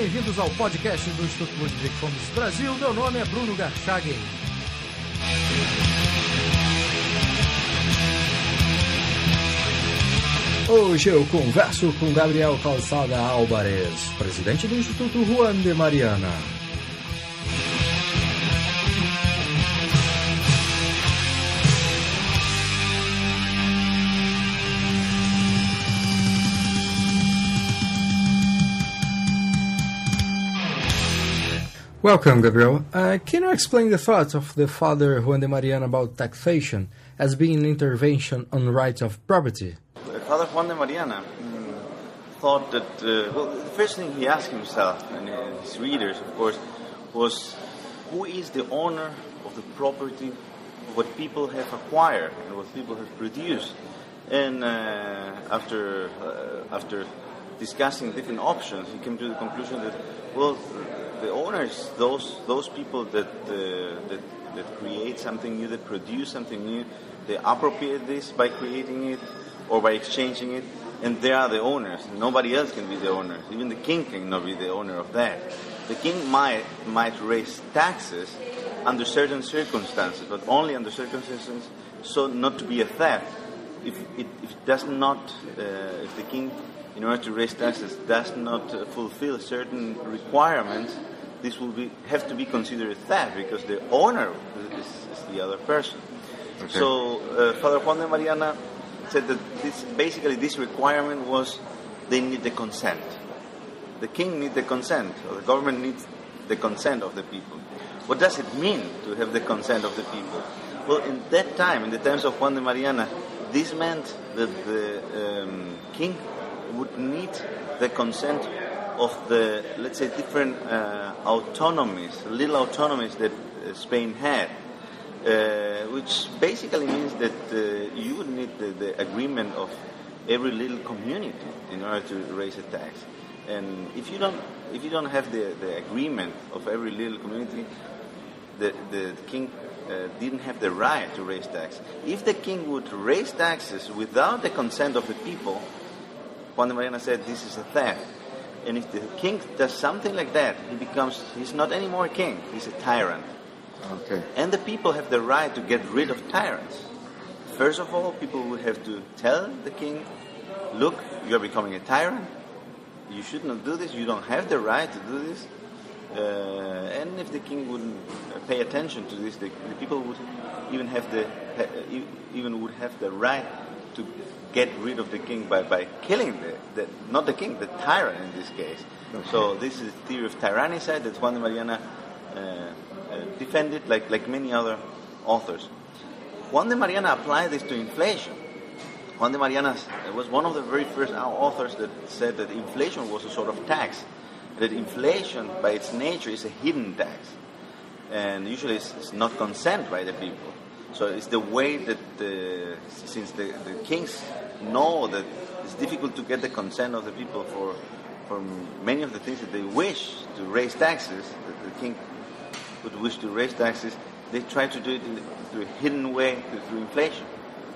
bem-vindos ao podcast do Instituto Ludwig Fomes Brasil. Meu nome é Bruno Garchagen. Hoje eu converso com Gabriel Calçada Álvares, presidente do Instituto Juan de Mariana. Welcome, Gabriel. Uh, can you explain the thoughts of the father Juan de Mariana about taxation as being an intervention on rights of property? Father Juan de Mariana mm, thought that, uh, well, the first thing he asked himself and his readers, of course, was who is the owner of the property of what people have acquired and what people have produced? And uh, after, uh, after discussing different options, he came to the conclusion that, well, the owners, those those people that, uh, that that create something new, that produce something new, they appropriate this by creating it or by exchanging it, and they are the owners. Nobody else can be the owner. Even the king cannot be the owner of that. The king might might raise taxes under certain circumstances, but only under circumstances so not to be a theft. If it, if it does not, uh, if the king in order to raise taxes does not fulfill certain requirements, this will be, have to be considered theft because the owner is, is the other person. Okay. So uh, Father Juan de Mariana said that this, basically this requirement was they need the consent. The king needs the consent, or the government needs the consent of the people. What does it mean to have the consent of the people? Well, in that time, in the times of Juan de Mariana, this meant that the um, king would need the consent of the, let's say, different uh, autonomies, little autonomies that uh, Spain had, uh, which basically means that uh, you would need the, the, agreement of every little community in order to raise a tax. And if you don't, if you don't have the, the agreement of every little community, the, the king uh, didn't have the right to raise tax. If the king would raise taxes without the consent of the people, Juan de Mariana said this is a theft. And if the king does something like that, he becomes, he's not anymore a king, he's a tyrant. Okay. And the people have the right to get rid of tyrants. First of all, people would have to tell the king, look, you're becoming a tyrant. You should not do this. You don't have the right to do this. Uh, and if the king wouldn't pay attention to this, the, the people would even have the even would have the right to get rid of the king by, by killing the, the not the king, the tyrant in this case. Okay. So this is the theory of tyrannicide that Juan de Mariana uh, uh, defended, like like many other authors. Juan de Mariana applied this to inflation. Juan de Mariana was one of the very first authors that said that inflation was a sort of tax. That inflation, by its nature, is a hidden tax, and usually it's, it's not consent by the people. So it's the way that the, since the, the kings know that it's difficult to get the consent of the people for, for many of the things that they wish to raise taxes, that the king would wish to raise taxes, they try to do it in, through a hidden way, through inflation.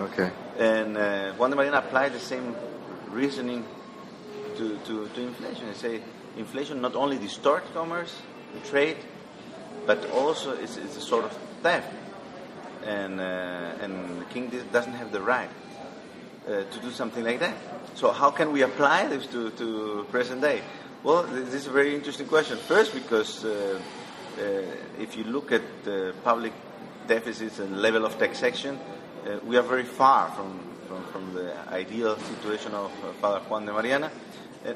Okay. And uh, Juan de Mariana applied the same reasoning to, to, to inflation. They say inflation not only distorts commerce, trade, but also it's, it's a sort of theft and uh, and the king doesn't have the right uh, to do something like that. So how can we apply this to, to present day? Well, this is a very interesting question. First, because uh, uh if you look at the public deficits and level of taxation, uh, we are very far from, from, from the ideal situation of Father Juan de Mariana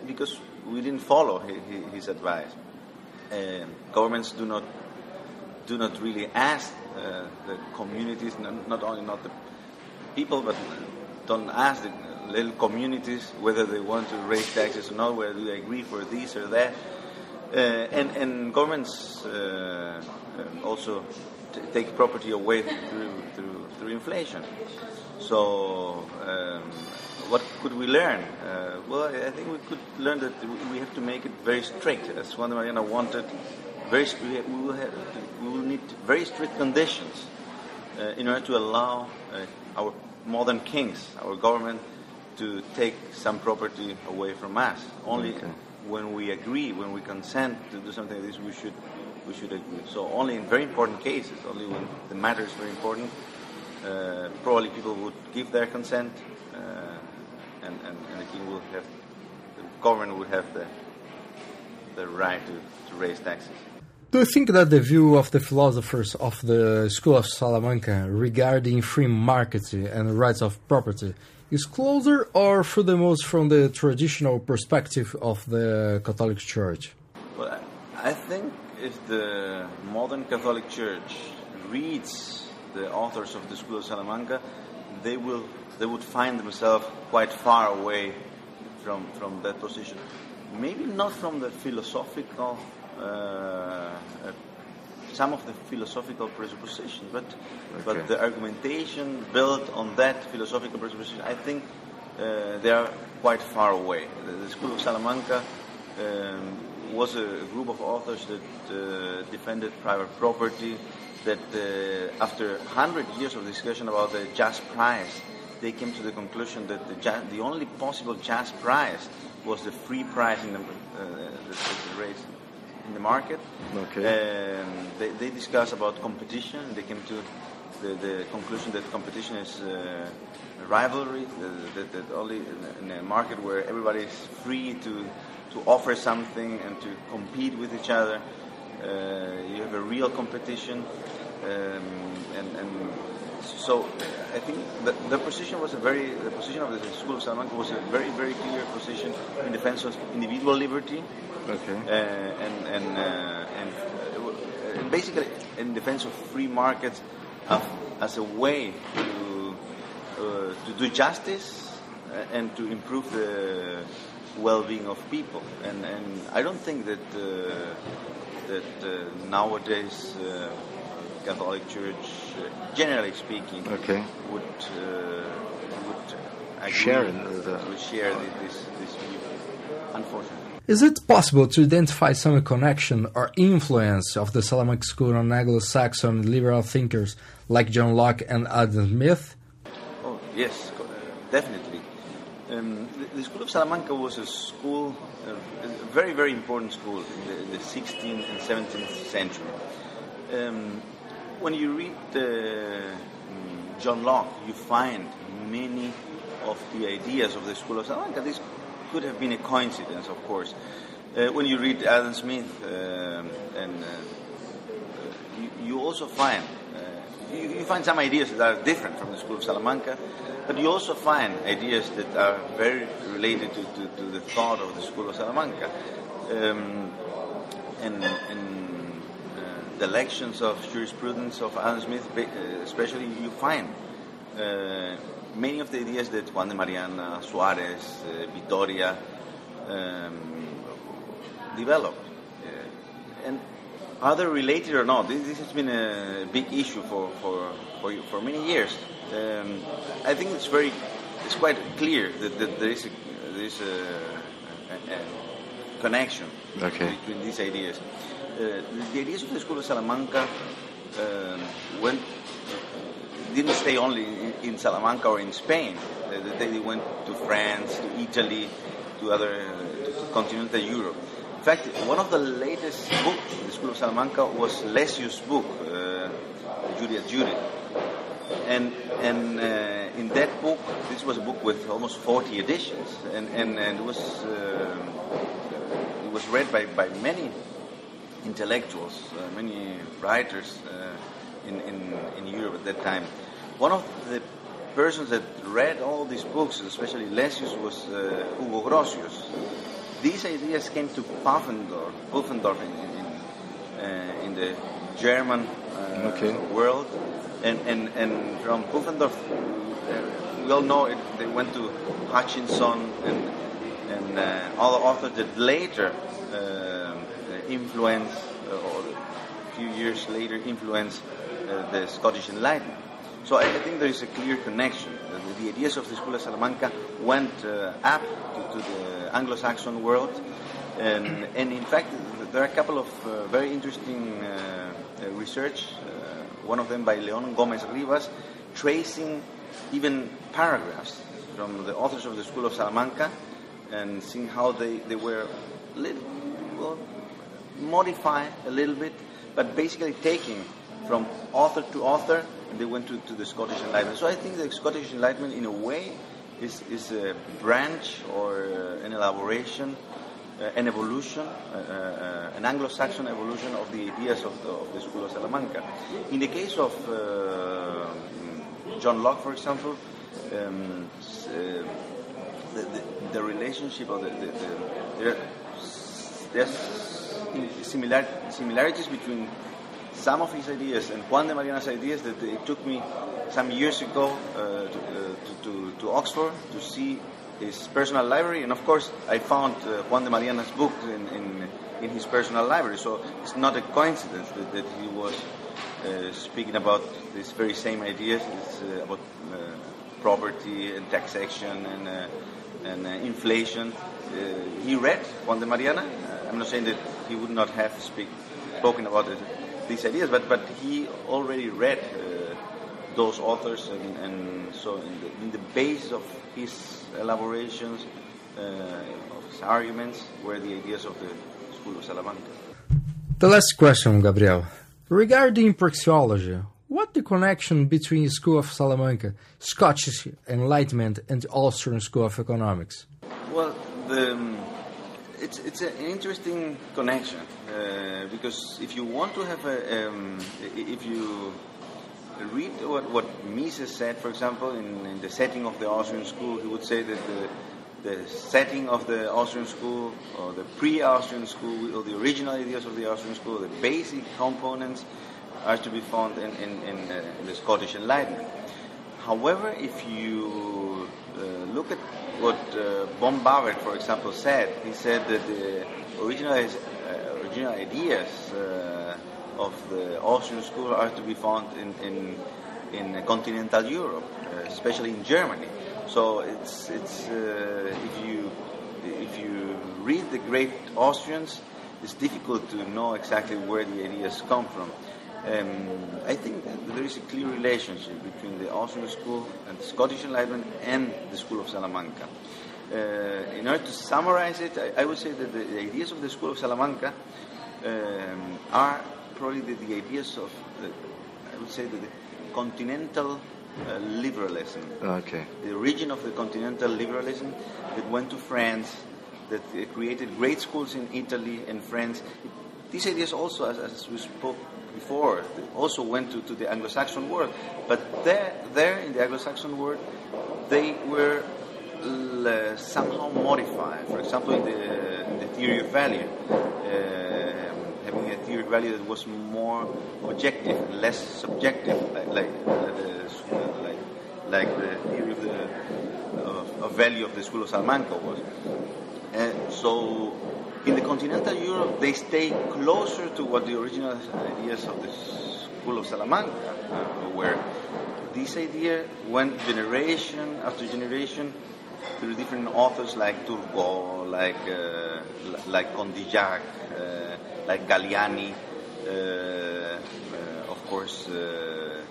because we didn't follow his, his advice. governments do not do not really ask uh, the communities, not only not the people, but don't ask the little communities whether they want to raise taxes or not, whether they agree for this or that. Uh, and, and governments uh, uh also take property away through, through, through inflation. So, um, what could we learn? Uh, well, I think we could learn that we have to make it very strict, as Juan de Mariana wanted very we will, have, we will need very strict conditions uh, in order to allow uh, our modern kings, our government, to take some property away from us. Only, okay. when we agree, when we consent to do something like this, we should we should agree. So only in very important cases, only when the matter is very important, uh, probably people would give their consent, uh, and, and, and the king would have, the government would have the the right to, to raise taxes. Do you think that the view of the philosophers of the School of Salamanca regarding free market and rights of property is closer or furthermost from the traditional perspective of the Catholic Church? Well, I think if the modern Catholic Church reads the authors of the School of Salamanca, they will they would find themselves quite far away from from that position. Maybe not from the philosophical uh, some of the philosophical presuppositions, but okay. but the argumentation built on that philosophical presupposition, I think uh, they are quite far away. The, the School of Salamanca um, was a group of authors that uh, defended private property. That uh, after 100 years of discussion about the just price, they came to the conclusion that the, just, the only possible just price was the free price in the, uh, the, the race in the market. Okay. Um, they, they discuss about competition. They came to the, the conclusion that competition is uh, rivalry. That, that, only in a market where everybody is free to to offer something and to compete with each other, uh, you have a real competition. Um, and, and so I think the, the position was a very the position of the School of Salamanca was a very very clear position in defense of individual liberty Okay. Uh, and and uh, and, uh, and basically in defense of free markets as a way to to do justice and to improve the well-being of people. And and I don't think that that nowadays. Catholic Church, uh, generally speaking, okay. would uh, would share the, would share this this view. Unfortunately. Is it possible to identify some connection or influence of the Salamanca School on Anglo-Saxon liberal thinkers like John Locke and Adam Smith? Oh, yes, uh, definitely. Um, the, the, School of Salamanca was a school, uh, a very, very important school in the, in the 16th and 17th century. Um, when you read uh, John Locke, you find many of the ideas of the School of Salamanca. This could have been a coincidence, of course. Uh, when you read Adam Smith, uh, and you, you, also find uh, you, you, find some ideas that are different from the School of Salamanca, but you also find ideas that are very related to, to, to the thought of the School of Salamanca. Um, and, and the lections of jurisprudence of Adam Smith, uh, especially, you find many of the ideas that Juan de Mariana, Suarez, uh, Vitoria um, developed. Uh, and are they related or not? This, this, has been a big issue for, for, for, for many years. Um, I think it's very, it's quite clear that, that there is a, there is a, a, a connection okay. between these ideas. Uh, the ideas of the School of Salamanca uh, went didn't stay only in, Salamanca or in Spain. They, they went to France, to Italy, to other to continental Europe. In fact, one of the latest books in the School of Salamanca was Lessius' book, uh, Julia Judith. And, and uh, in that book, this was a book with almost 40 editions, and, and, and it, was, uh, was read by, by many intellectuals, uh, many writers uh, in, in, in Europe at that time. One of the persons that read all these books, especially Lessius, was uh, Hugo Grotius. These ideas came to Pufendorf, Pufendorf in, in, uh, in the German uh, okay. world, and, and, and from Pufendorf, uh, we all know it, they went to Hutcheson and, and uh, all the authors that later uh, influenced, or a few years later influenced the Scottish Enlightenment. So I, think there is a clear connection. The, ideas of the School of Salamanca went uh, up to, to, the Anglo-Saxon world, and, and, in fact there are a couple of uh, very interesting uh, uh research. Uh, one of them by Leon Gomez Rivas, tracing even paragraphs from the authors of the School of Salamanca, and seeing how they, they were little, well, modify a little bit, but basically taking from author to author, and they went to, to the Scottish Enlightenment. So I think the Scottish Enlightenment, in a way, is, is a branch or uh, an elaboration, uh, an evolution, uh, uh, an Anglo-Saxon evolution of the ideas of the, of the School of Salamanca. In the case of uh, John Locke, for example, um, uh, the, the, the, relationship of the, the, the there's similar, similarities between some of his ideas and Juan de Mariana's ideas that it took me some years ago uh, to, uh, to, to, Oxford to see his personal library, and of course I found uh, Juan de Mariana's book in, in, in, his personal library. So it's not a coincidence that, that he was uh, speaking about these very same ideas uh, about uh, property and taxation and, and inflation. he read Juan de Mariana. I'm not saying that he would not have speak, spoken about it, these ideas, but, but he already read uh, those authors, and, and so in the, in the, base of his elaborations, uh, of his arguments, were the ideas of the School of Salamanca. The last question, Gabriel. Regarding praxeology, what the connection between School of Salamanca, Scottish Enlightenment, and Austrian School of Economics? Well, the, um, it's it's an interesting connection uh, because if you want to have a um, if you read what what Mises said, for example, in, in, the setting of the Austrian school, he would say that the the setting of the Austrian school or the pre-Austrian school or the original ideas of the Austrian school, the basic components are to be found in, in, in, uh, in the Scottish Enlightenment. However, if you uh, look at what uh, Bauer, for example, said. He said that the original, uh, original ideas uh, of the Austrian school are to be found in, in, in continental Europe, uh, especially in Germany. So it's, it's uh, if, you, if you read the great Austrians, it's difficult to know exactly where the ideas come from. Um, I think that there is a clear relationship between the Austrian school and the Scottish Enlightenment and the School of Salamanca. Uh, in order to summarize it, I, I would say that the, the, ideas of the School of Salamanca um, are probably the, the, ideas of, the, I would say, the, the continental uh, liberalism. Okay. The origin of the continental liberalism that went to France, that uh, created great schools in Italy and France. These ideas also, as, as we spoke before also went to, to the Anglo-Saxon world. But there, there in the Anglo-Saxon world, they were uh, somehow modified. For example, in the, in the theory of value, uh, having a theory of value that was more objective, less subjective, like like, uh, like, like the theory of the of, of value of the School of Salamanca was. So in the continental Europe, they stay closer to what the original ideas of the School of Salamanca uh, were. This idea went generation after generation through different authors like Turgot, like uh, like Condillac, uh, like Galiani, uh, uh of course uh,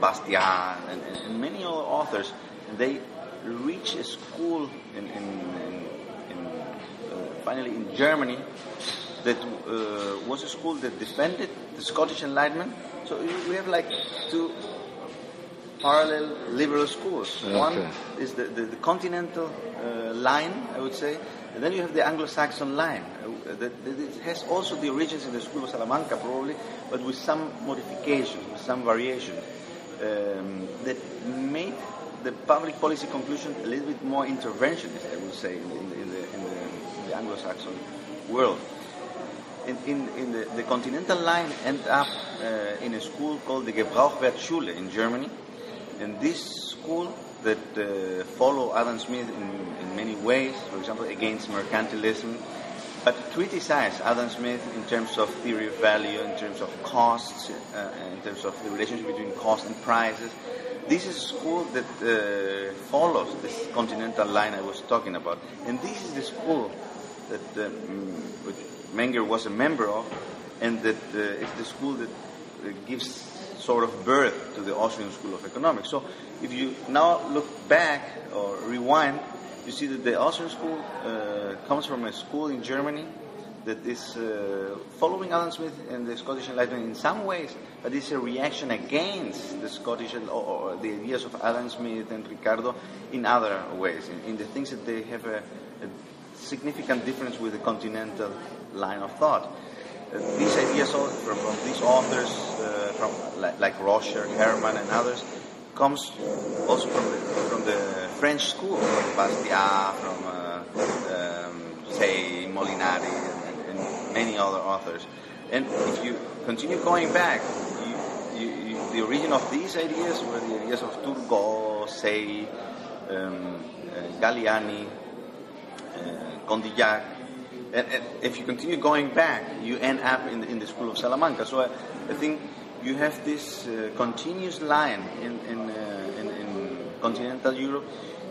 Bastiat, and, and, many other authors. They reach a school in, in, in finally in Germany, that uh, was a school that defended the Scottish Enlightenment. So we have like two parallel liberal schools. Okay. One is the, the, the continental uh, line, I would say, and then you have the Anglo-Saxon line. Uh, that, that it has also the origins in the School of Salamanca, probably, but with some modifications, with some variation, um, that made the public policy conclusion a little bit more interventionist, I would say, in, in, in the, in the the Anglo-Saxon world. In, in, in the, the, continental line ended up uh, in a school called the Gebrauchswertschule in Germany. And this school that uh, follow Adam Smith in, in many ways, for example, against mercantilism, but criticize Adam Smith in terms of theory of value, in terms of costs, uh, in terms of the relationship between cost and prices. This is a school that uh, follows this continental line I was talking about. And this is the school that um, Menger was a member of, and that uh, it's the school that uh, gives sort of birth to the Austrian School of Economics. So if you now look back or rewind, you see that the Austrian school uh, comes from a school in Germany that is uh, following Adam Smith and the Scottish Enlightenment in some ways, but it's a reaction against the Scottish or, or the ideas of Adam Smith and Ricardo in other ways, in, in the things that they have significant difference with the continental line of thought. Uh, these ideas from, from these authors, uh, from like, like Roscher, Herman, and others, comes also from the, from the French school, from Bastiat, from uh, um, say Molinari, and, and, many other authors. And if you continue going back, you, you, you, the origin of these ideas were the ideas of Turgot, Say, um, uh, Galiani, uh, Condillac. And, and, if you continue going back, you end up in the, in the school of Salamanca. So I, I think you have this uh, continuous line in in, uh, in, in continental Europe.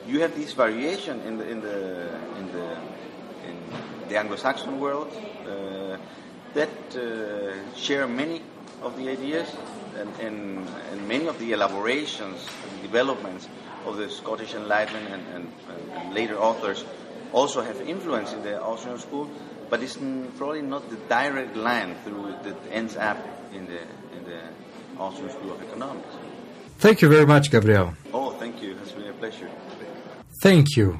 You have this variation in the in the in the the Anglo-Saxon world uh, that uh, share many of the ideas and, and, and, many of the elaborations and developments of the Scottish Enlightenment and, and later authors also have influence in the Austrian school, but it's probably not the direct line through that ends up in the in the Austrian School of Economics. Thank you very much, Gabriel. Oh, thank you. It's been a pleasure. Thank you.